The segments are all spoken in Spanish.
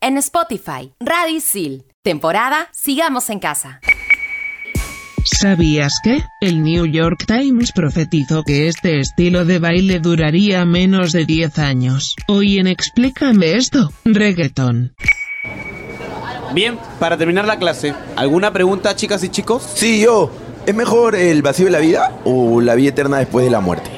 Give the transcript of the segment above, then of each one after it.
En Spotify, Radisil. Temporada Sigamos en Casa. ¿Sabías que? El New York Times profetizó que este estilo de baile duraría menos de 10 años. Hoy en Explícame esto, reggaeton. Bien, para terminar la clase, ¿alguna pregunta, chicas y chicos? Sí, yo. ¿Es mejor el vacío de la vida o la vida eterna después de la muerte?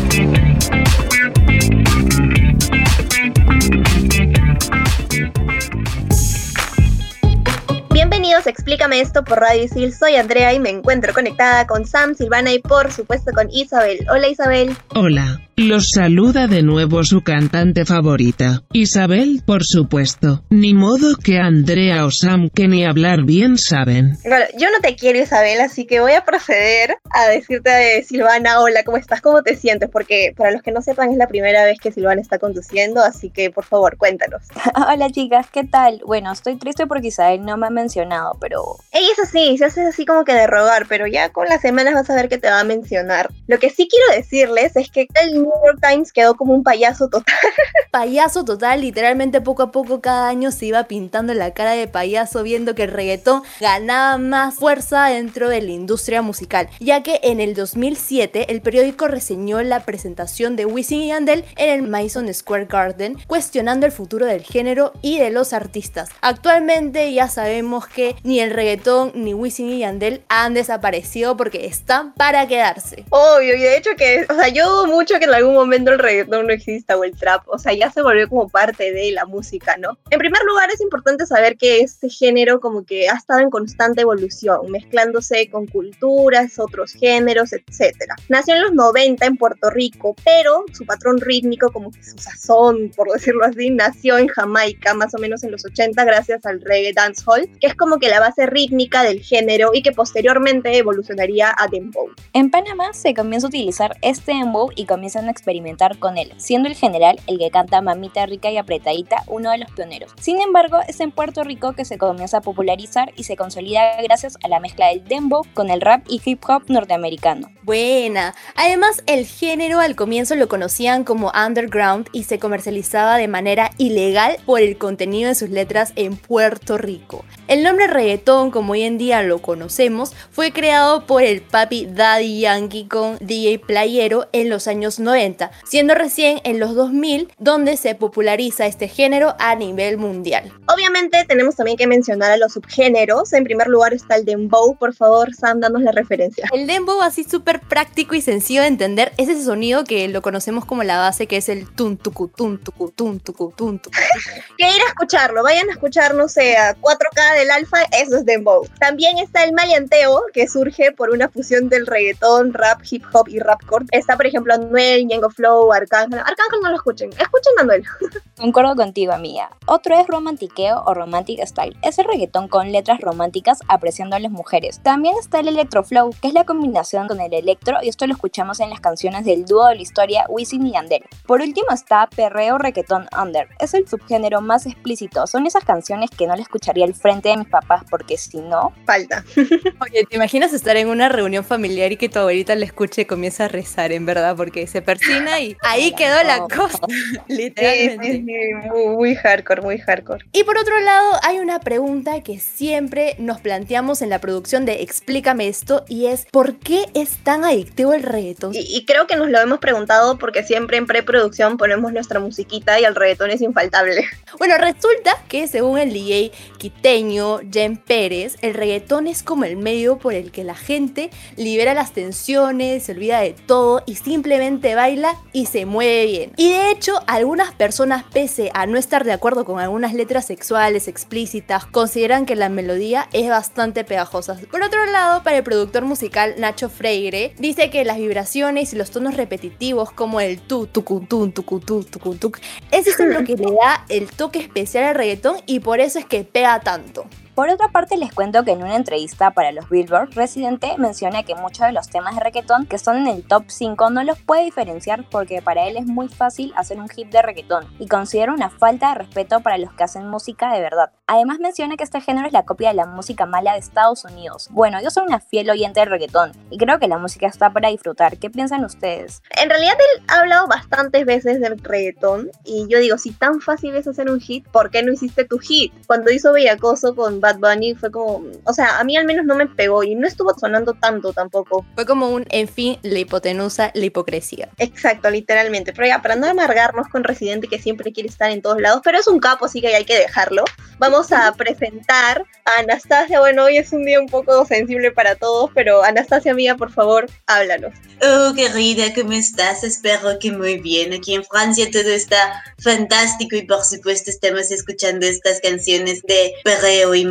Explícame esto por Radio Isil. Soy Andrea y me encuentro conectada con Sam, Silvana y por supuesto con Isabel. Hola Isabel. Hola. Los saluda de nuevo su cantante favorita, Isabel, por supuesto. Ni modo que Andrea o Sam que ni hablar bien saben. Bueno, yo no te quiero Isabel, así que voy a proceder a decirte a Silvana, hola, ¿cómo estás? ¿Cómo te sientes? Porque para los que no sepan es la primera vez que Silvana está conduciendo, así que por favor, cuéntanos. hola chicas, ¿qué tal? Bueno, estoy triste porque Isabel no me ha mencionado, pero... Ey, es así, se hace así como que de rogar, pero ya con las semanas vas a ver que te va a mencionar. Lo que sí quiero decirles es que el New York Times quedó como un payaso total. payaso total, literalmente poco a poco cada año se iba pintando la cara de payaso viendo que el reggaetón ganaba más fuerza dentro de la industria musical, ya que en el 2007 el periódico reseñó la presentación de Wisin y Yandel en el Madison Square Garden, cuestionando el futuro del género y de los artistas. Actualmente ya sabemos que ni el reggaetón ni Wisin y Yandel han desaparecido porque están para quedarse. Obvio, y de hecho que, o sea, yo dudo mucho que en algún momento el reggaetón no exista o el trap, o sea, ya se volvió como parte de la música, ¿no? En primer lugar, es importante saber que este género como que ha estado en constante evolución, mezclándose con culturas, otros géneros, etc. Nació en los 90 en Puerto Rico, pero su patrón rítmico, como que su sazón, por decirlo así, nació en Jamaica, más o menos en los 80, gracias al reggae dancehall, que es como que la base rítmica del género y que posteriormente evolucionaría a dembow. En Panamá se comienza a utilizar este dembow y comienzan a experimentar con él, siendo el general el que canta Mamita Rica y Apretadita uno de los pioneros. Sin embargo, es en Puerto Rico que se comienza a popularizar y se consolida gracias a la mezcla del dembow con el rap y hip hop norteamericano. Buena. Además, el género al comienzo lo conocían como underground y se comercializaba de manera ilegal por el contenido de sus letras en Puerto Rico. El nombre reggaetón, como hoy en día lo conocemos, fue creado por el papi Daddy Yankee con DJ Playero en los años 90, siendo recién en los 2000 donde se populariza este género a nivel mundial. Obviamente tenemos también que mencionar a los subgéneros. En primer lugar está el dembow. Por favor, Sam, danos la referencia. El dembow, así súper práctico y sencillo de entender, es ese sonido que lo conocemos como la base, que es el tun tucu tun tucu tun tucu tun tucu. Que ir a escucharlo, vayan a escuchar, no sé, a 4K del alfa, eso es dembow. También está el maleanteo, que surge por una fusión del reggaetón, rap, hip hop y rapcore. Está, por ejemplo, Anuel, Ñengo Flow, Arcángel. Arcángel no lo escuchen, escuchen a Anuel. Concuerdo contigo, amiga. Otro es romantiqueo o romantic style. Es el reggaetón con letras románticas apreciando a las mujeres. También está el electroflow, que es la combinación con el electro y esto lo escuchamos en las canciones del dúo de la historia Wisin y Yandel. Por último está perreo reggaetón under. Es el subgénero más explícito. Son esas canciones que no le escucharía al frente de mis papás porque si no... Falta. Oye, ¿te imaginas estar en una reunión familiar y que tu abuelita le escuche y comienza a rezar, en verdad? Porque se persina y ahí quedó la cosa, literalmente. Sí, sí, sí, muy, muy hardcore, muy hardcore. Y por otro lado, hay una pregunta que siempre nos planteamos en la producción de Explícame esto y es ¿por qué es tan adictivo el reggaetón? Y, y creo que nos lo hemos preguntado porque siempre en preproducción ponemos nuestra musiquita y el reggaetón es infaltable. Bueno, resulta que según el DJ quiteño Jen Pérez, el reggaetón es como el medio por el que la gente libera las tensiones, se olvida de todo y simplemente baila y se mueve bien. Y de hecho, algunas personas, pese a no estar de acuerdo con algunas letras sexuales explícitas, consideran que la melodía es bastante pegajosa. Por otro lado, para el productor musical Nacho Freire, dice que las vibraciones y los tonos repetitivos como el tu, tucutun, tucutun, tucutuc, ese es lo que le da el toque especial al reggaetón y por eso es que pega tanto. Por otra parte, les cuento que en una entrevista para los Billboard, Residente menciona que muchos de los temas de reggaetón que están en el top 5 no los puede diferenciar porque para él es muy fácil hacer un hit de reggaetón y considera una falta de respeto para los que hacen música de verdad. Además menciona que este género es la copia de la música mala de Estados Unidos. Bueno, yo soy una fiel oyente del reggaetón y creo que la música está para disfrutar. ¿Qué piensan ustedes? En realidad él ha hablado bastantes veces del reggaetón y yo digo, si tan fácil es hacer un hit, ¿por qué no hiciste tu hit? Cuando hizo Bellacoso con Bad Bunny fue como, o sea, a mí al menos no me pegó y no estuvo sonando tanto tampoco. Fue como un, en fin, la hipotenusa, la hipocresía. Exacto, literalmente. Pero ya, para no amargarnos con Residente que siempre quiere estar en todos lados, pero es un capo, así que hay que dejarlo. Vamos a presentar a Anastasia. Bueno, hoy es un día un poco sensible para todos, pero Anastasia mía, por favor, háblanos. Oh, querida, ¿cómo estás? Espero que muy bien. Aquí en Francia todo está fantástico y por supuesto estamos escuchando estas canciones de perreo y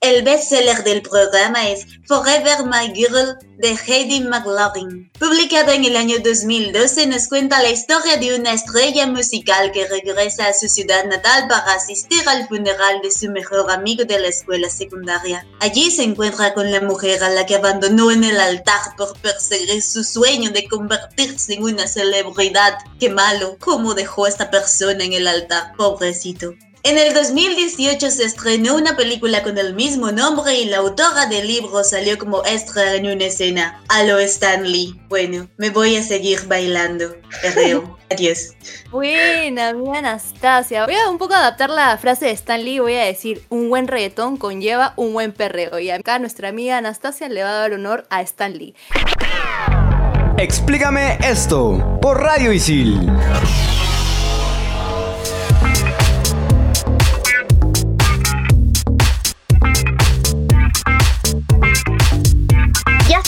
El bestseller del programa es Forever My Girl de Heidi McLaughlin. Publicada en el año 2012, nos cuenta la historia de una estrella musical que regresa a su ciudad natal para asistir al funeral de su mejor amigo de la escuela secundaria. Allí se encuentra con la mujer a la que abandonó en el altar por perseguir su sueño de convertirse en una celebridad. Qué malo, cómo dejó a esta persona en el altar, pobrecito. En el 2018 se estrenó una película con el mismo nombre y la autora del libro salió como extra en una escena. A lo Stanley. Bueno, me voy a seguir bailando. Perreo. Adiós. Buena, mi Anastasia. Voy a un poco adaptar la frase de Stanley. Voy a decir: un buen reggaetón conlleva un buen perreo. Y acá nuestra amiga Anastasia le va a dar honor a Stanley. Explícame esto por Radio Isil.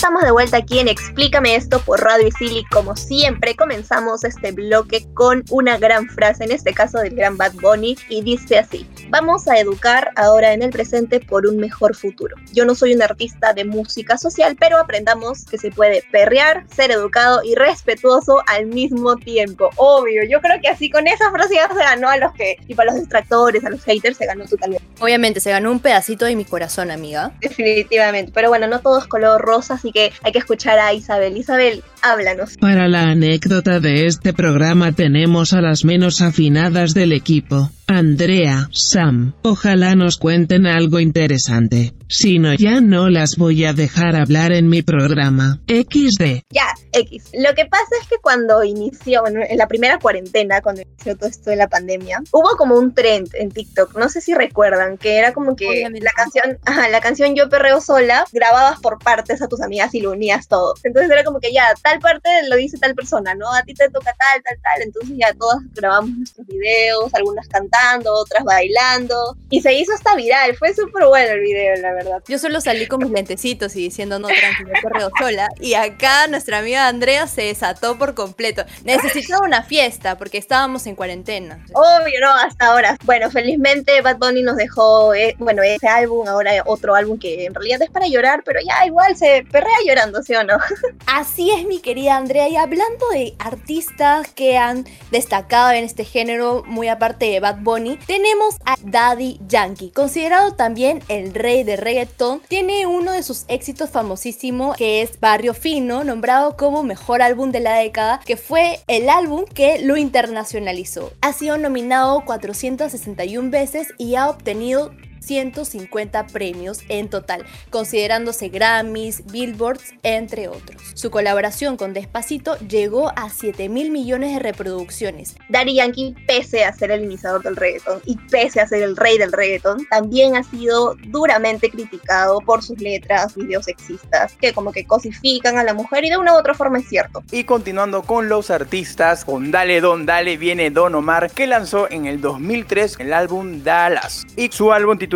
Estamos de vuelta aquí en Explícame esto por Radio Isil y como siempre comenzamos este bloque con una gran frase, en este caso del gran Bad Bunny, y dice así, vamos a educar ahora en el presente por un mejor futuro. Yo no soy un artista de música social, pero aprendamos que se puede perrear, ser educado y respetuoso al mismo tiempo. Obvio, yo creo que así con esa frase ya se ganó a los que, tipo a los distractores, a los haters, se ganó totalmente. Obviamente, se ganó un pedacito de mi corazón, amiga. Definitivamente, pero bueno, no todo es color rosa, así que hay que escuchar a Isabel. Isabel, háblanos. Para la anécdota de este programa tenemos a las menos afinadas del equipo. Andrea, Sam, ojalá nos cuenten algo interesante. Si no, ya no las voy a dejar hablar en mi programa. XD. Ya, X. Lo que pasa es que cuando inició, bueno, en la primera cuarentena, cuando inició todo esto de la pandemia, hubo como un trend en TikTok, no sé si recuerdan, que era como que Obviamente. la canción, ajá, la canción Yo Perreo Sola, grababas por partes a tus amigas y lo unías todo. Entonces era como que ya, tal parte lo dice tal persona, ¿no? A ti te toca tal, tal, tal. Entonces ya todas grabamos nuestros videos, algunas cantando, otras bailando. Y se hizo hasta viral, fue súper bueno el video, la verdad. Yo solo salí con mis lentecitos y diciendo no, tranquilo, correo sola. Y acá nuestra amiga Andrea se desató por completo. Necesitaba una fiesta porque estábamos en cuarentena. Obvio, no, hasta ahora. Bueno, felizmente Bad Bunny nos dejó, eh, bueno, ese álbum, ahora otro álbum que en realidad es para llorar, pero ya igual se perrea llorando, ¿sí o no? Así es, mi querida Andrea. Y hablando de artistas que han destacado en este género, muy aparte de Bad Bunny, tenemos a Daddy Yankee, considerado también el rey de reggaeton. Tiene uno de sus éxitos famosísimos que es Barrio Fino, nombrado como mejor álbum de la década, que fue el álbum que lo internacionalizó. Ha sido nominado 461 veces y ha obtenido 150 premios en total, considerándose Grammys, Billboards, entre otros. Su colaboración con Despacito llegó a 7 mil millones de reproducciones. Daddy Yankee, pese a ser el iniciador del reggaeton y pese a ser el rey del reggaeton, también ha sido duramente criticado por sus letras, videos sexistas, que como que cosifican a la mujer y de una u otra forma es cierto. Y continuando con los artistas, con Dale Don Dale viene Don Omar, que lanzó en el 2003 el álbum Dallas. Y su álbum titulado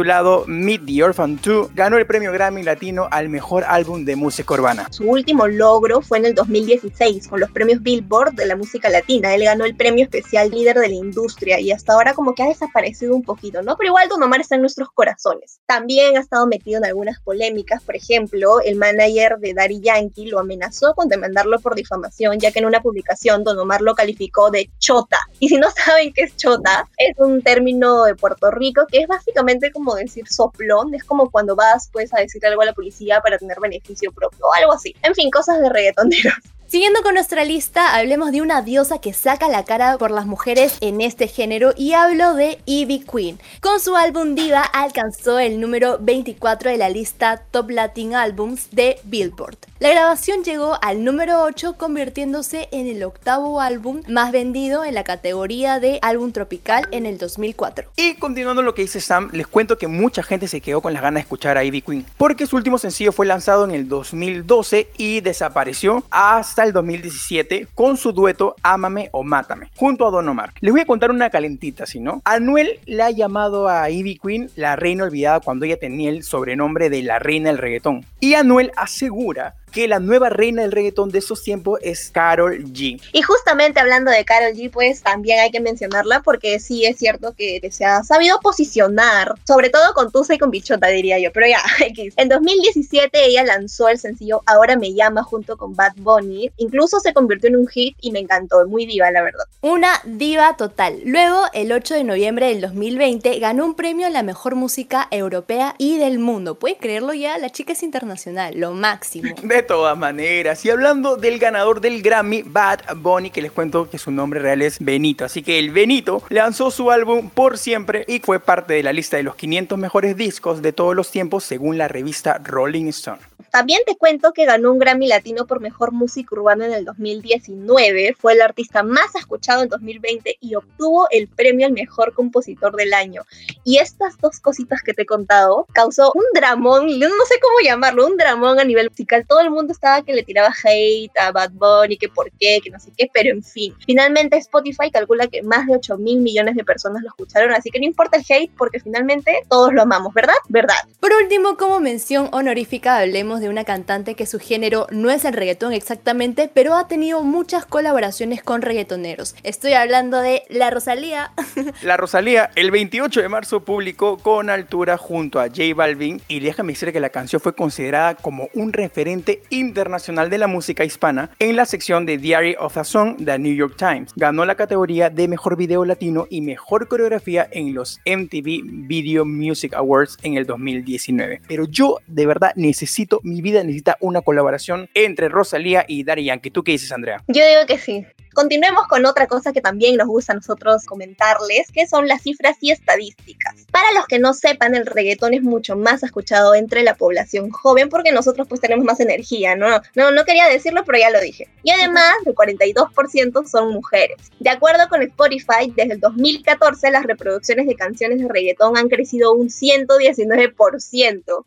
Meet the Orphan 2 ganó el premio Grammy Latino al mejor álbum de música urbana. Su último logro fue en el 2016 con los premios Billboard de la música latina. Él ganó el premio especial líder de la industria y hasta ahora como que ha desaparecido un poquito, ¿no? Pero igual Don Omar está en nuestros corazones. También ha estado metido en algunas polémicas, por ejemplo, el manager de Daddy Yankee lo amenazó con demandarlo por difamación, ya que en una publicación Don Omar lo calificó de chota. Y si no saben qué es chota, es un término de Puerto Rico que es básicamente como como decir soplón, es como cuando vas pues a decir algo a la policía para tener beneficio propio, algo así. En fin, cosas de reggaetoneros. Siguiendo con nuestra lista, hablemos de una diosa que saca la cara por las mujeres en este género y hablo de Ivy Queen. Con su álbum Diva alcanzó el número 24 de la lista Top Latin Albums de Billboard. La grabación llegó al número 8 convirtiéndose en el octavo álbum más vendido en la categoría de álbum tropical en el 2004. Y continuando lo que dice Sam, les cuento que mucha gente se quedó con las ganas de escuchar a Ivy Queen, porque su último sencillo fue lanzado en el 2012 y desapareció hasta el 2017 con su dueto Ámame o Mátame, junto a Don Omar. Les voy a contar una calentita, si no. Anuel le ha llamado a Ivy Queen la reina olvidada cuando ella tenía el sobrenombre de la reina del reggaetón. Y Anuel asegura que la nueva reina del reggaetón de esos tiempos es Carol G. Y justamente hablando de Carol G, pues también hay que mencionarla porque sí es cierto que se ha sabido posicionar, sobre todo con Tusa y con Bichota, diría yo, pero ya, X. En 2017 ella lanzó el sencillo Ahora me llama junto con Bad Bunny, incluso se convirtió en un hit y me encantó, muy diva la verdad. Una diva total. Luego, el 8 de noviembre del 2020, ganó un premio a la mejor música europea y del mundo. ¿Pueden creerlo ya? La chica es internacional, lo máximo. todas maneras. Y hablando del ganador del Grammy, Bad Bunny, que les cuento que su nombre real es Benito. Así que el Benito lanzó su álbum Por Siempre y fue parte de la lista de los 500 mejores discos de todos los tiempos según la revista Rolling Stone. También te cuento que ganó un Grammy Latino por Mejor Música Urbana en el 2019, fue el artista más escuchado en 2020 y obtuvo el premio al Mejor Compositor del Año. Y estas dos cositas que te he contado causó un dramón, no sé cómo llamarlo, un dramón a nivel musical. Todo el mundo estaba que le tiraba hate a Bad Bunny, que por qué, que no sé qué, pero en fin. Finalmente Spotify calcula que más de 8 mil millones de personas lo escucharon, así que no importa el hate porque finalmente todos lo amamos, ¿verdad? ¿Verdad? Por último, como mención honorífica, hablemos de de una cantante que su género no es el reggaetón exactamente, pero ha tenido muchas colaboraciones con reggaetoneros. Estoy hablando de La Rosalía. La Rosalía, el 28 de marzo publicó con altura junto a J Balvin y déjame decir que la canción fue considerada como un referente internacional de la música hispana en la sección de Diary of a Song de New York Times. Ganó la categoría de mejor video latino y mejor coreografía en los MTV Video Music Awards en el 2019. Pero yo de verdad necesito mi vida necesita una colaboración entre Rosalía y Daddy Yankee. ¿Tú qué dices, Andrea? Yo digo que sí. Continuemos con otra cosa que también nos gusta a nosotros comentarles, que son las cifras y estadísticas. Para los que no sepan, el reggaetón es mucho más escuchado entre la población joven porque nosotros pues tenemos más energía, ¿no? No, no quería decirlo, pero ya lo dije. Y además, el 42% son mujeres. De acuerdo con Spotify, desde el 2014 las reproducciones de canciones de reggaetón han crecido un 119%.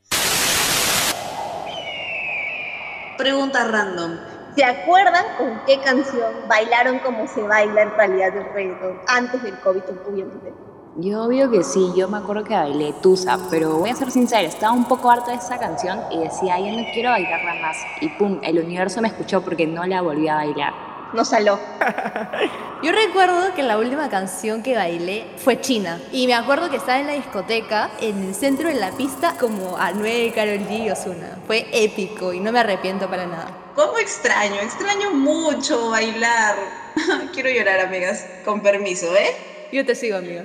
Pregunta random. ¿Se acuerdan con qué canción bailaron como se baila en realidad el reggaetón antes del COVID, obviamente? Yo obvio que sí, yo me acuerdo que bailé Tusa, pero voy a ser sincera, estaba un poco harta de esa canción y decía, ya no quiero bailarla más. Y pum, el universo me escuchó porque no la volví a bailar no saló. Yo recuerdo que la última canción que bailé fue China. Y me acuerdo que estaba en la discoteca, en el centro de la pista, como Anuel, Karol G y Ozuna. Fue épico y no me arrepiento para nada. ¿Cómo extraño? Extraño mucho bailar. Quiero llorar, amigas. Con permiso, ¿eh? Yo te sigo, amiga.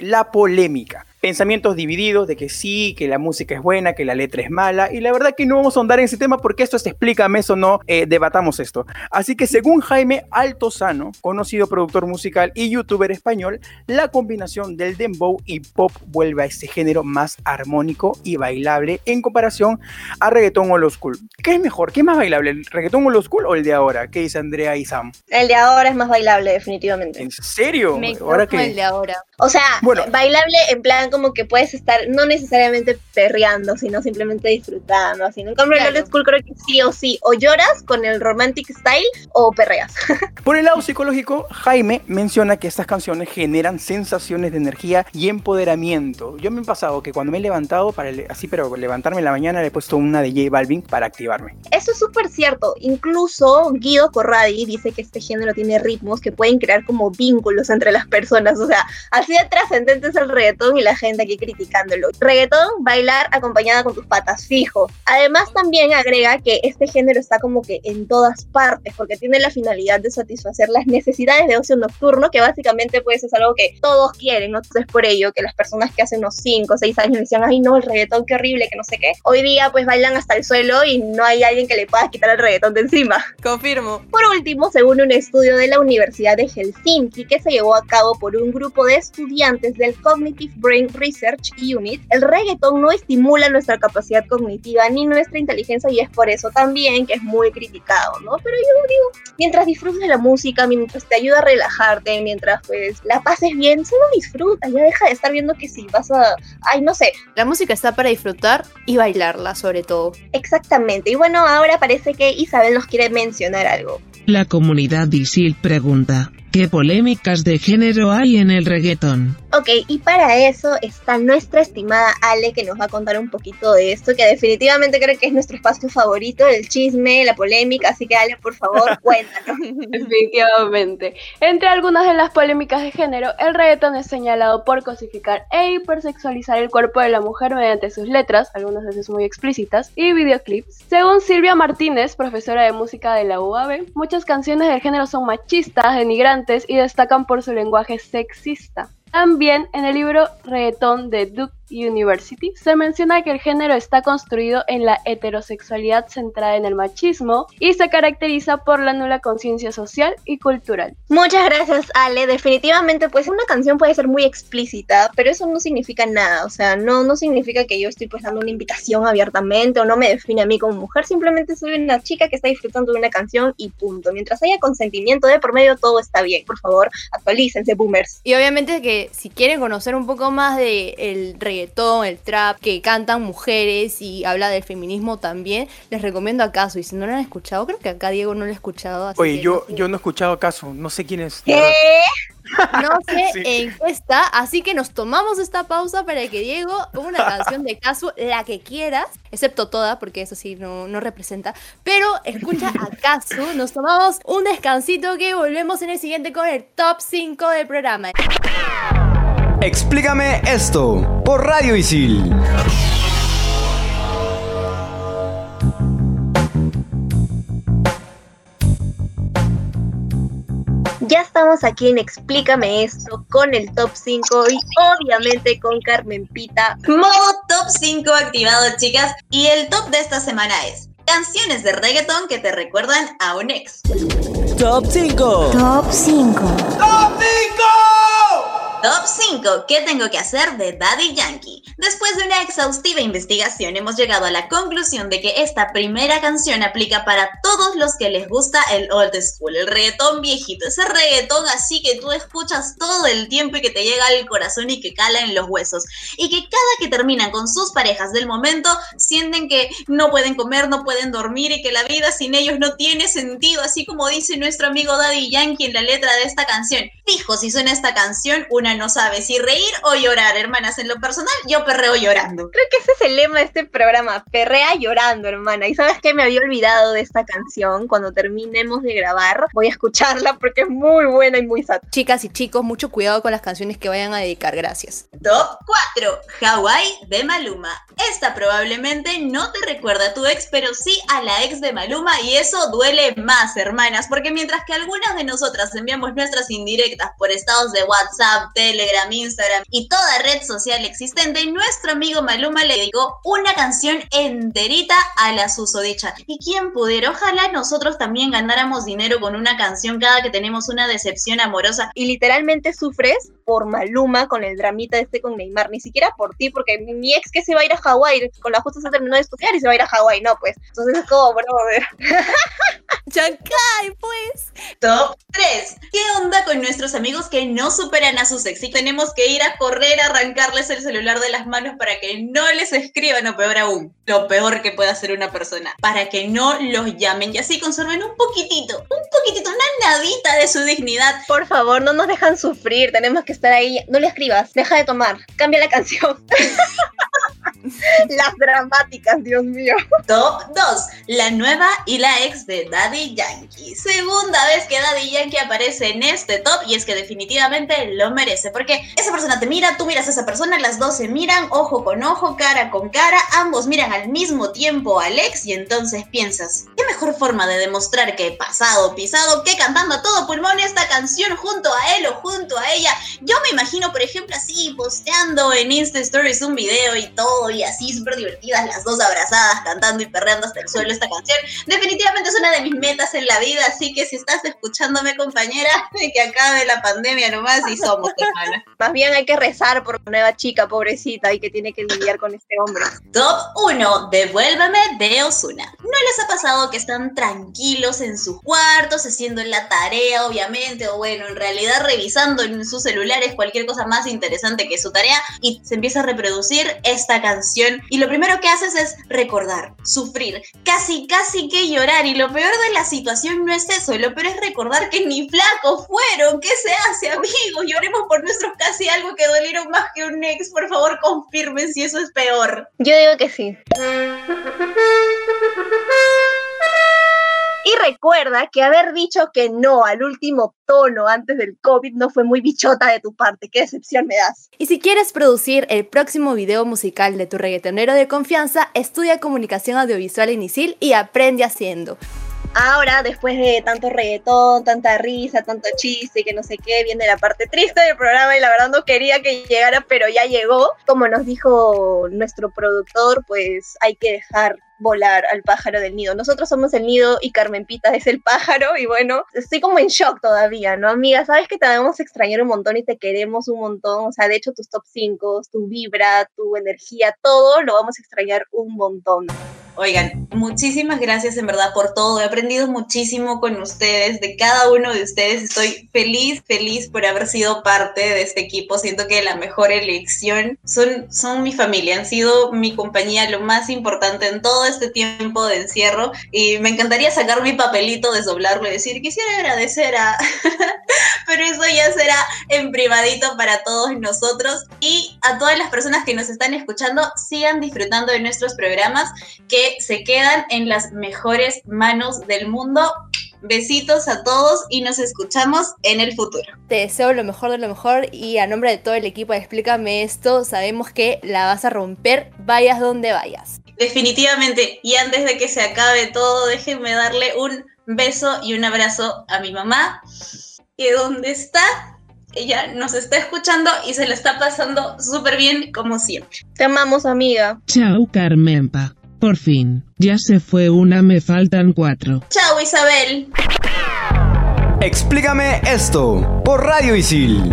La polémica pensamientos divididos de que sí, que la música es buena, que la letra es mala, y la verdad que no vamos a andar en ese tema porque esto es explícame eso no, eh, debatamos esto. Así que según Jaime Altozano, conocido productor musical y youtuber español, la combinación del dembow y pop vuelve a este género más armónico y bailable en comparación a reggaetón old school. ¿Qué es mejor? ¿Qué es más bailable? ¿El reggaetón old school o el de ahora? ¿Qué dice Andrea y Sam? El de ahora es más bailable, definitivamente. ¿En serio? Me ahora que el de ahora. O sea, bueno, bailable en plan como que puedes estar no necesariamente perreando, sino simplemente disfrutando, así. En cambio, el old school creo que sí o sí, o lloras con el romantic style o perreas. Por el lado psicológico, Jaime menciona que estas canciones generan sensaciones de energía y empoderamiento. Yo me he pasado que cuando me he levantado, para así, pero levantarme en la mañana, le he puesto una de J Balvin para activarme. Eso es súper cierto. Incluso Guido Corradi dice que este género tiene ritmos que pueden crear como vínculos entre las personas. O sea, así de trascendente es el reggaetón y la gente aquí criticándolo. Reggaetón, bailar acompañada con tus patas, fijo. Además también agrega que este género está como que en todas partes, porque tiene la finalidad de satisfacer las necesidades de ocio nocturno, que básicamente pues es algo que todos quieren, ¿no? Entonces por ello que las personas que hace unos 5 o 6 años decían, ay no, el reggaetón, qué horrible, que no sé qué, hoy día pues bailan hasta el suelo y no hay alguien que le pueda quitar el reggaetón de encima. Confirmo. Por último, según un estudio de la Universidad de Helsinki que se llevó a cabo por un grupo de estudiantes del Cognitive Brain Research Unit, el reggaetón no estimula nuestra capacidad cognitiva ni nuestra inteligencia y es por eso también que es muy criticado, ¿no? Pero yo digo, mientras disfrutes de la música, mientras te ayuda a relajarte, mientras pues la pases bien, solo disfruta, ya deja de estar viendo que si vas a, ay, no sé. La música está para disfrutar y bailarla sobre todo. Exactamente. Y bueno, ahora parece que Isabel nos quiere mencionar algo. La comunidad ISIL pregunta, ¿Qué polémicas de género hay en el reggaetón? Ok, y para eso está nuestra estimada Ale que nos va a contar un poquito de esto, que definitivamente creo que es nuestro espacio favorito, el chisme, la polémica, así que Ale, por favor, cuéntanos. Definitivamente. Entre algunas de las polémicas de género, el reggaetón es señalado por cosificar e hipersexualizar el cuerpo de la mujer mediante sus letras, algunas veces muy explícitas, y videoclips. Según Silvia Martínez, profesora de música de la UAB, muchas canciones del género son machistas, denigrantes, y destacan por su lenguaje sexista. También en el libro Reggaetón de Duke University, se menciona que el género está construido en la heterosexualidad centrada en el machismo y se caracteriza por la nula conciencia social y cultural. Muchas gracias, Ale. Definitivamente, pues una canción puede ser muy explícita, pero eso no significa nada. O sea, no, no significa que yo estoy pues dando una invitación abiertamente o no me define a mí como mujer. Simplemente soy una chica que está disfrutando de una canción y punto. Mientras haya consentimiento de por medio, todo está bien. Por favor, actualícense, boomers. Y obviamente que si quieren conocer un poco más de el reggaetón, el trap, que cantan mujeres y habla del feminismo también, les recomiendo acaso. Y si no lo han escuchado, creo que acá Diego no lo ha escuchado. Oye, yo, yo no he escuchado acaso, no sé quién es. ¿Qué? No sé en qué está, así que nos tomamos esta pausa para que Diego ponga una canción de Casu, la que quieras, excepto toda, porque eso sí no, no representa. Pero escucha a Casu, nos tomamos un descansito que volvemos en el siguiente con el top 5 del programa. Explícame esto por Radio Isil. Ya estamos aquí en Explícame esto con el top 5 y obviamente con Carmen Pita. Modo top 5 activado, chicas. Y el top de esta semana es canciones de reggaetón que te recuerdan a un ex. Top 5. Top 5. Top 5. Top 5. ¿Qué tengo que hacer de Daddy Yankee? Después de una exhaustiva investigación hemos llegado a la conclusión de que esta primera canción aplica para todos los que les gusta el old school, el reggaetón viejito, ese reggaetón así que tú escuchas todo el tiempo y que te llega al corazón y que cala en los huesos. Y que cada que terminan con sus parejas del momento sienten que no pueden comer, no pueden dormir y que la vida sin ellos no tiene sentido, así como dice nuestro amigo Daddy Yankee en la letra de esta canción. Fijo, si suena esta canción, una no sabe si reír o llorar, hermanas. En lo personal, yo perreo llorando. Creo que ese es el lema de este programa, perrea llorando, hermana. Y sabes que me había olvidado de esta canción. Cuando terminemos de grabar, voy a escucharla porque es muy buena y muy sad. Chicas y chicos, mucho cuidado con las canciones que vayan a dedicar, gracias. Top 4. Hawaii de Maluma. Esta probablemente no te recuerda a tu ex, pero sí a la ex de Maluma y eso duele más, hermanas, porque mientras que algunas de nosotras enviamos nuestras indirectas por estados de WhatsApp, Telegram, Instagram y toda red social existente, nuestro amigo Maluma le dedicó una canción enterita a la susodicha. ¿Y quién pudiera? Ojalá nosotros también ganáramos dinero con una canción cada que tenemos una decepción amorosa. Y literalmente sufres por Maluma con el dramita este con Neymar, ni siquiera por ti, porque mi ex que se va a ir a Hawái, con la justa se terminó de estudiar y se va a ir a Hawái, no, pues. Entonces es como, brother. Chancay, pues. Top 3. ¿Qué onda con nuestros amigos que no superan a sus ex y tenemos que ir a correr a arrancarles el celular de las manos para que no les escriban o peor aún, lo peor que puede hacer una persona, para que no los llamen y así conserven un poquitito, un poquitito, una nadita de su dignidad. Por favor, no nos dejan sufrir, tenemos que estar ahí. No le escribas, deja de tomar, cambia la canción. Las dramáticas, Dios mío. Top 2. La nueva y la ex de Daddy Yankee. Segunda vez que Daddy Yankee aparece en este top y es que definitivamente lo merece. Porque esa persona te mira, tú miras a esa persona, las dos se miran, ojo con ojo, cara con cara, ambos miran al mismo tiempo al ex y entonces piensas, ¿qué mejor forma de demostrar que he pasado, pisado, que cantando a todo pulmón esta canción junto a él o junto a ella? Yo me imagino, por ejemplo, así posteando en Insta Stories un video y todo y así súper divertidas las dos abrazadas cantando y perreando hasta el suelo esta canción. Definitivamente es una de mis metas en la vida, así que si estás escuchándome compañera, de que acabe la pandemia nomás y somos hermanas. Más bien hay que rezar por la nueva chica, pobrecita, y que tiene que lidiar con este hombre. Top 1, Devuélveme de Osuna. ¿No les ha pasado que están tranquilos en sus cuartos, haciendo la tarea, obviamente, o bueno, en realidad revisando en sus celulares cualquier cosa más interesante que su tarea y se empieza a reproducir esta canción y lo primero que haces es recordar, sufrir, casi, casi que llorar y lo peor de la situación no es eso, lo peor es recordar que ni flacos fueron, ¿qué se hace amigos? Lloremos por nuestros casi algo que dolieron más que un ex, por favor confirmen si eso es peor. Yo digo que sí. Y recuerda que haber dicho que no al último tono antes del COVID no fue muy bichota de tu parte. Qué decepción me das. Y si quieres producir el próximo video musical de tu reggaetonero de confianza, estudia comunicación audiovisual en ISIL y aprende haciendo. Ahora, después de tanto reggaetón, tanta risa, tanto chiste, que no sé qué, viene la parte triste del programa y la verdad no quería que llegara, pero ya llegó. Como nos dijo nuestro productor, pues hay que dejar volar al pájaro del nido. Nosotros somos el nido y Carmen Pita es el pájaro y bueno, estoy como en shock todavía, ¿no? Amiga, sabes que te debemos extrañar un montón y te queremos un montón, o sea, de hecho tus top 5, tu vibra, tu energía, todo lo vamos a extrañar un montón. Oigan, muchísimas gracias en verdad por todo. He aprendido muchísimo con ustedes, de cada uno de ustedes. Estoy feliz, feliz por haber sido parte de este equipo. Siento que la mejor elección son, son mi familia, han sido mi compañía, lo más importante en todo este tiempo de encierro. Y me encantaría sacar mi papelito, desdoblarlo y decir, quisiera agradecer a... Pero eso ya será en privadito para todos nosotros. Y a todas las personas que nos están escuchando, sigan disfrutando de nuestros programas que se quedan en las mejores manos del mundo. Besitos a todos y nos escuchamos en el futuro. Te deseo lo mejor de lo mejor y a nombre de todo el equipo de Explícame esto, sabemos que la vas a romper, vayas donde vayas. Definitivamente, y antes de que se acabe todo, déjenme darle un beso y un abrazo a mi mamá, que donde está, ella nos está escuchando y se la está pasando súper bien como siempre. Te amamos, amiga. Chao, Carmenpa. Por fin, ya se fue una, me faltan cuatro. Chao, Isabel. Explícame esto por Radio Isil.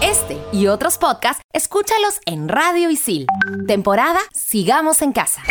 Este y otros podcasts, escúchalos en Radio Isil. Temporada Sigamos en Casa.